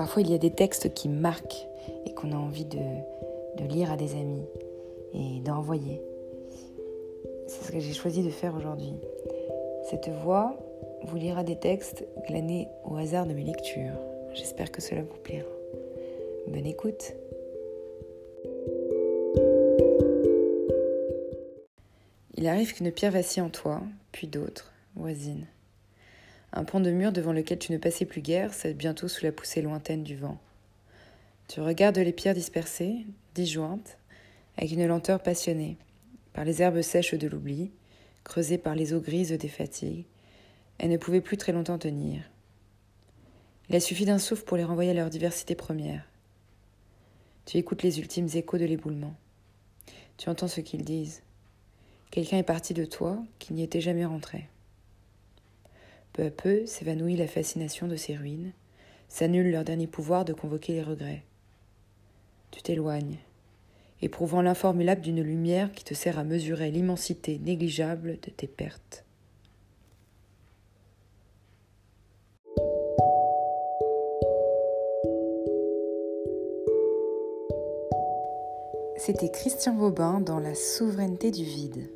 Parfois, il y a des textes qui marquent et qu'on a envie de, de lire à des amis et d'envoyer. C'est ce que j'ai choisi de faire aujourd'hui. Cette voix vous lira des textes glanés au hasard de mes lectures. J'espère que cela vous plaira. Bonne écoute. Il arrive qu'une pierre vacille en toi, puis d'autres, voisines. Un pont de mur devant lequel tu ne passais plus guère cède bientôt sous la poussée lointaine du vent. Tu regardes les pierres dispersées, disjointes, avec une lenteur passionnée, par les herbes sèches de l'oubli, creusées par les eaux grises des fatigues, elles ne pouvaient plus très longtemps tenir. Il a suffi d'un souffle pour les renvoyer à leur diversité première. Tu écoutes les ultimes échos de l'éboulement. Tu entends ce qu'ils disent. Quelqu'un est parti de toi qui n'y était jamais rentré. Peu à peu s'évanouit la fascination de ces ruines, s'annule leur dernier pouvoir de convoquer les regrets. Tu t'éloignes, éprouvant l'informulable d'une lumière qui te sert à mesurer l'immensité négligeable de tes pertes. C'était Christian Vaubin dans La souveraineté du vide.